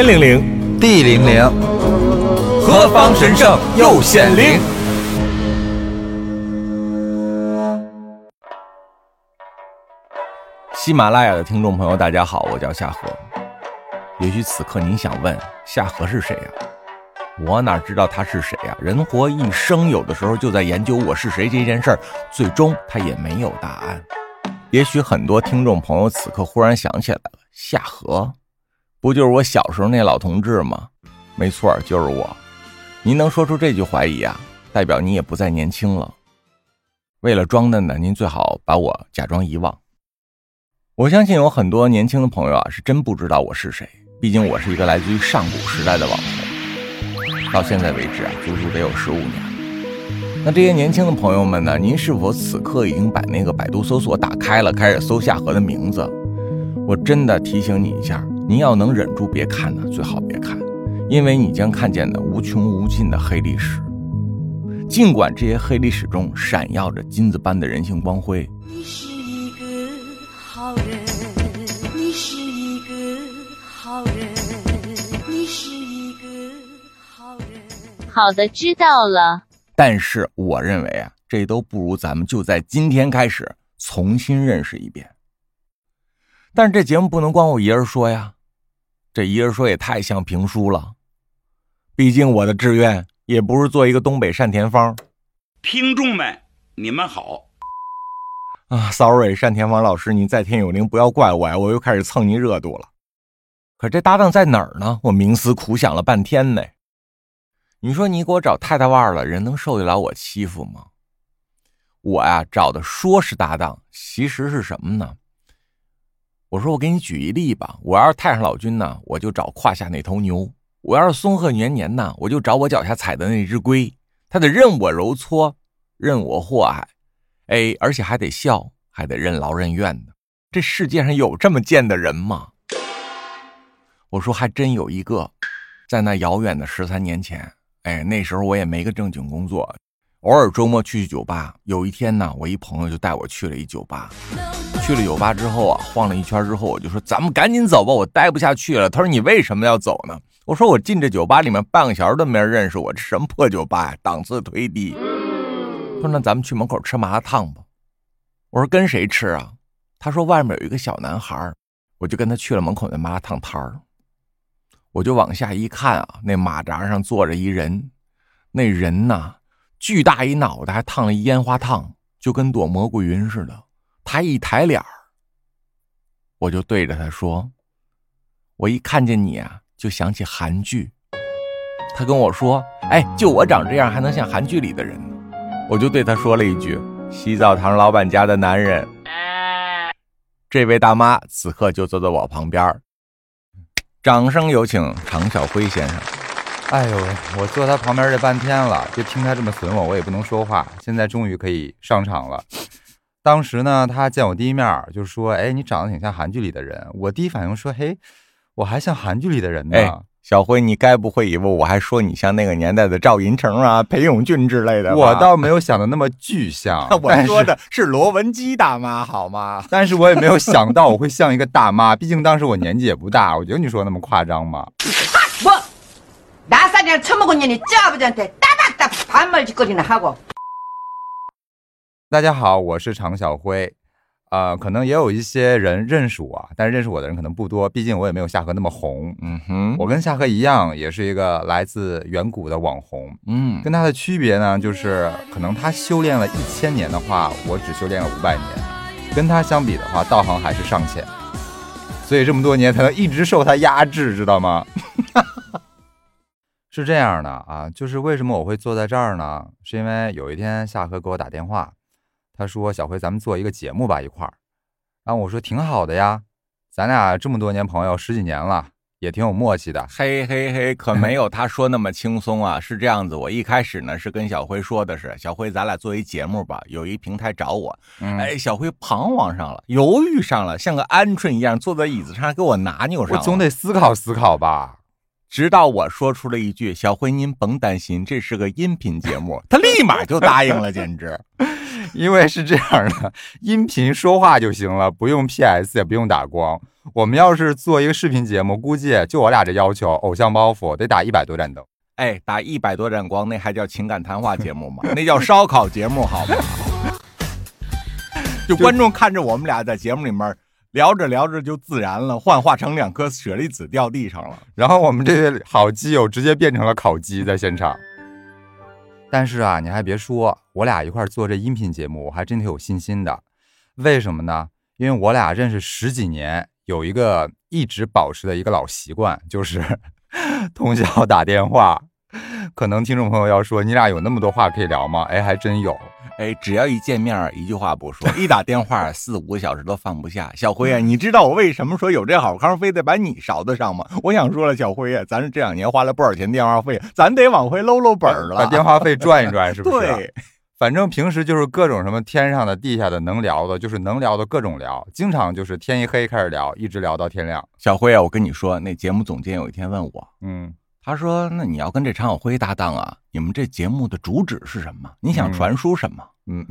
天灵灵，地灵灵，何方神圣又显灵？喜马拉雅的听众朋友，大家好，我叫夏荷。也许此刻您想问，夏荷是谁呀？我哪知道他是谁呀？人活一生，有的时候就在研究我是谁这件事儿，最终他也没有答案。也许很多听众朋友此刻忽然想起来了，夏荷，不就是我小时候那老同志吗？没错，就是我。您能说出这句怀疑啊，代表你也不再年轻了。为了装嫩呢，您最好把我假装遗忘。我相信有很多年轻的朋友啊，是真不知道我是谁。毕竟我是一个来自于上古时代的网红，到现在为止啊，足足得有十五年。那这些年轻的朋友们呢？您是否此刻已经把那个百度搜索打开了，开始搜夏荷的名字？我真的提醒你一下，您要能忍住别看呢，最好别看，因为你将看见的无穷无尽的黑历史。尽管这些黑历史中闪耀着金子般的人性光辉。你是一个好人，你是一个好人，你是一个好人。好的，知道了。但是我认为啊，这都不如咱们就在今天开始重新认识一遍。但是这节目不能光我一人说呀，这一人说也太像评书了。毕竟我的志愿也不是做一个东北单田芳。听众们，你们好。啊，sorry，单田芳老师，您在天有灵，不要怪我呀，我又开始蹭您热度了。可这搭档在哪儿呢？我冥思苦想了半天呢。你说你给我找太太腕了，人能受得了我欺负吗？我呀找的说是搭档，其实是什么呢？我说我给你举一例吧，我要是太上老君呢，我就找胯下那头牛；我要是松鹤年年呢，我就找我脚下踩的那只龟。他得任我揉搓，任我祸害，哎，而且还得笑，还得任劳任怨的。这世界上有这么贱的人吗？我说还真有一个，在那遥远的十三年前。哎，那时候我也没个正经工作，偶尔周末去去酒吧。有一天呢，我一朋友就带我去了一酒吧。去了酒吧之后啊，晃了一圈之后，我就说：“咱们赶紧走吧，我待不下去了。”他说：“你为什么要走呢？”我说：“我进这酒吧里面半个小时都没人认识我，这什么破酒吧呀，档次忒低。”他说：“那咱们去门口吃麻辣烫吧。”我说：“跟谁吃啊？”他说：“外面有一个小男孩。”我就跟他去了门口那麻辣烫摊儿。我就往下一看啊，那马扎上坐着一人，那人呐，巨大一脑袋，还烫了一烟花烫，就跟朵蘑菇云似的。他一抬脸儿，我就对着他说：“我一看见你啊，就想起韩剧。”他跟我说：“哎，就我长这样，还能像韩剧里的人呢？”我就对他说了一句：“洗澡堂老板家的男人。”这位大妈此刻就坐在我旁边。掌声有请常小辉先生。哎呦，我坐他旁边这半天了，就听他这么损我，我也不能说话。现在终于可以上场了。当时呢，他见我第一面就说：“哎，你长得挺像韩剧里的人。”我第一反应说：“嘿，我还像韩剧里的人呢。”小辉，你该不会以为我还说你像那个年代的赵寅成啊、裴勇俊之类的？我倒没有想的那么具象，我说的是罗文姬大妈，好吗？但是我也没有想到我会像一个大妈，毕竟当时我年纪也不大。我觉得你说那么夸张吗？我나사냥처먹은년이짜아버지한테따박따박반말짓거리나하고 大家好，我是常小辉。呃，可能也有一些人认识我，但是认识我的人可能不多，毕竟我也没有夏荷那么红。嗯哼，我跟夏荷一样，也是一个来自远古的网红。嗯，跟他的区别呢，就是可能他修炼了一千年的话，我只修炼了五百年，跟他相比的话，道行还是尚浅，所以这么多年才能一直受他压制，知道吗？是这样的啊，就是为什么我会坐在这儿呢？是因为有一天夏荷给我打电话。他说：“小辉，咱们做一个节目吧，一块儿。”然后我说：“挺好的呀，咱俩这么多年朋友，十几年了，也挺有默契的。”嘿嘿嘿，可没有他说那么轻松啊！是这样子，我一开始呢是跟小辉说的是：“小辉，咱俩做一节目吧。”有一平台找我，哎，小辉彷徨上了，犹豫上了，像个鹌鹑一样坐在椅子上给我拿扭上了。我总得思考思考吧。直到我说出了一句“小辉，您甭担心，这是个音频节目”，他立马就答应了，简直。因为是这样的，音频说话就行了，不用 PS，也不用打光。我们要是做一个视频节目，估计就我俩这要求，偶像包袱得打一百多盏灯。哎，打一百多盏光，那还叫情感谈话节目吗？那叫烧烤节目，好吗？就观众看着我们俩在节目里面聊着聊着就自燃了，幻化成两颗舍利子掉地上了，然后我们这些好基友直接变成了烤鸡在现场。但是啊，你还别说，我俩一块做这音频节目，我还真挺有信心的。为什么呢？因为我俩认识十几年，有一个一直保持的一个老习惯，就是 通宵打电话。可能听众朋友要说，你俩有那么多话可以聊吗？哎，还真有。哎，只要一见面，一句话不说，一打电话四五个小时都放不下。小辉啊，你知道我为什么说有这好康非得把你勺子上吗？我想说了，小辉啊，咱这两年花了不少钱电话费，咱得往回搂搂本了，把电话费赚一赚，是不是？对，反正平时就是各种什么天上的、地下的，能聊的，就是能聊的各种聊，经常就是天一黑开始聊，一直聊到天亮。小辉啊，我跟你说，那节目总监有一天问我，嗯。他说：“那你要跟这常小辉搭档啊？你们这节目的主旨是什么？你想传输什么？”嗯，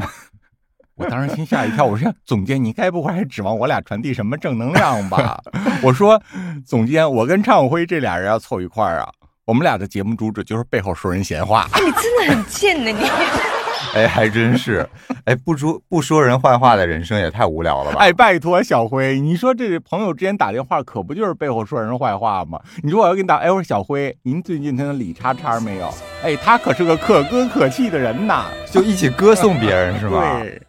我当时心吓一跳。我说：“总监，你该不会还指望我俩传递什么正能量吧？” 我说：“总监，我跟常小辉这俩人要凑一块儿啊，我们俩的节目主旨就是背后说人闲话。”你真的很贱呢，你。哎，还真是，哎，不说不说人坏话的人生也太无聊了吧？哎，拜托小辉，你说这朋友之间打电话可不就是背后说人坏话吗？你说我要给你打，哎，我说小辉，您最近听李叉叉没有？哎，他可是个可歌可泣的人呐，就一起歌颂别人是吧？对。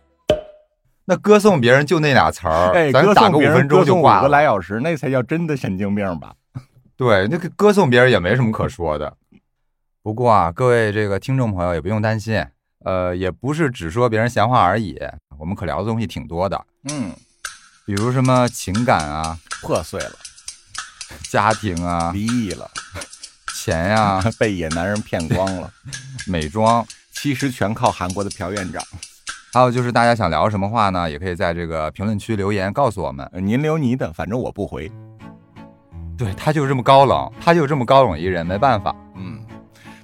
那歌颂别人就那俩词儿，哎，咱打个五分钟就挂五个来小时，那才叫真的神经病吧？对，那个歌颂别人也没什么可说的。不过啊，各位这个听众朋友也不用担心。呃，也不是只说别人闲话而已，我们可聊的东西挺多的。嗯，比如什么情感啊，破碎了；家庭啊，离异了；钱呀，被野男人骗光了；美妆，其实全靠韩国的朴院长。还有就是大家想聊什么话呢，也可以在这个评论区留言告诉我们。您留您的，反正我不回。对他就这么高冷，他就这么高冷一人，没办法。嗯，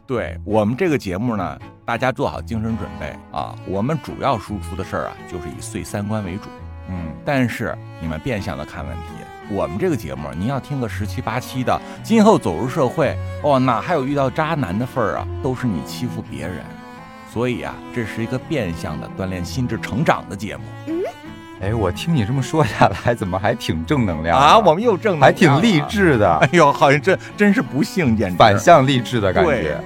对我们这个节目呢。大家做好精神准备啊！我们主要输出的事儿啊，就是以碎三观为主。嗯，但是你们变相的看问题，我们这个节目，您要听个十七八七的，今后走入社会，哦，哪还有遇到渣男的份儿啊？都是你欺负别人，所以啊，这是一个变相的锻炼心智成长的节目。嗯，哎，我听你这么说下来，怎么还挺正能量啊？我们又正，还挺励志的。哎呦，好像真真是不幸，简直反向励志的感觉。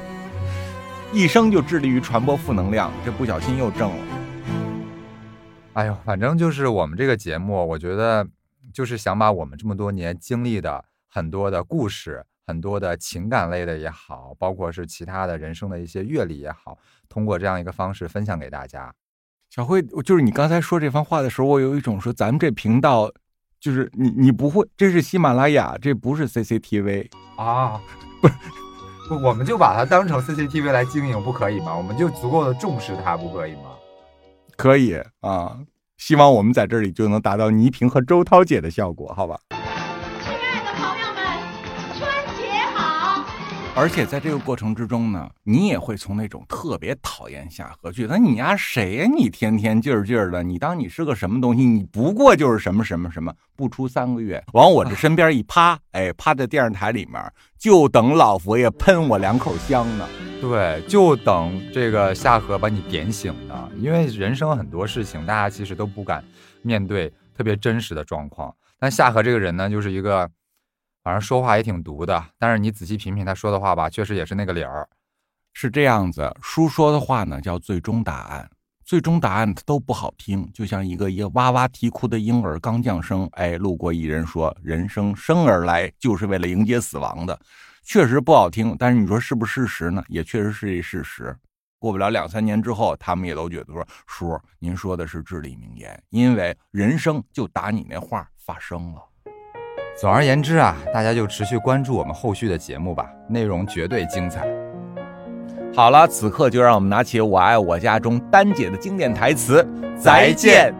一生就致力于传播负能量，这不小心又挣了。哎呦，反正就是我们这个节目，我觉得就是想把我们这么多年经历的很多的故事、很多的情感类的也好，包括是其他的人生的一些阅历也好，通过这样一个方式分享给大家。小慧，就是你刚才说这番话的时候，我有一种说咱们这频道就是你你不会，这是喜马拉雅，这不是 CCTV 啊，不是。不，我们就把它当成 CCTV 来经营，不可以吗？我们就足够的重视它，不可以吗？可以啊，希望我们在这里就能达到倪萍和周涛姐的效果，好吧？而且在这个过程之中呢，你也会从那种特别讨厌夏荷，觉得你丫谁呀？你天天劲儿劲儿的，你当你是个什么东西？你不过就是什么什么什么，不出三个月，往我这身边一趴，哎，趴在电视台里面，就等老佛爷喷我两口香呢。对，就等这个夏荷把你点醒呢。因为人生很多事情，大家其实都不敢面对特别真实的状况，但夏荷这个人呢，就是一个。反正说话也挺毒的，但是你仔细品品他说的话吧，确实也是那个理儿，是这样子。书说的话呢，叫最终答案，最终答案它都不好听，就像一个一个哇哇啼哭的婴儿刚降生。哎，路过一人说：“人生生而来就是为了迎接死亡的。”确实不好听，但是你说是不是事实呢？也确实是一事实。过不了两三年之后，他们也都觉得说：“叔，您说的是至理名言，因为人生就打你那话发生了。”总而言之啊，大家就持续关注我们后续的节目吧，内容绝对精彩。好了，此刻就让我们拿起《我爱我家》中丹姐的经典台词：“再见。”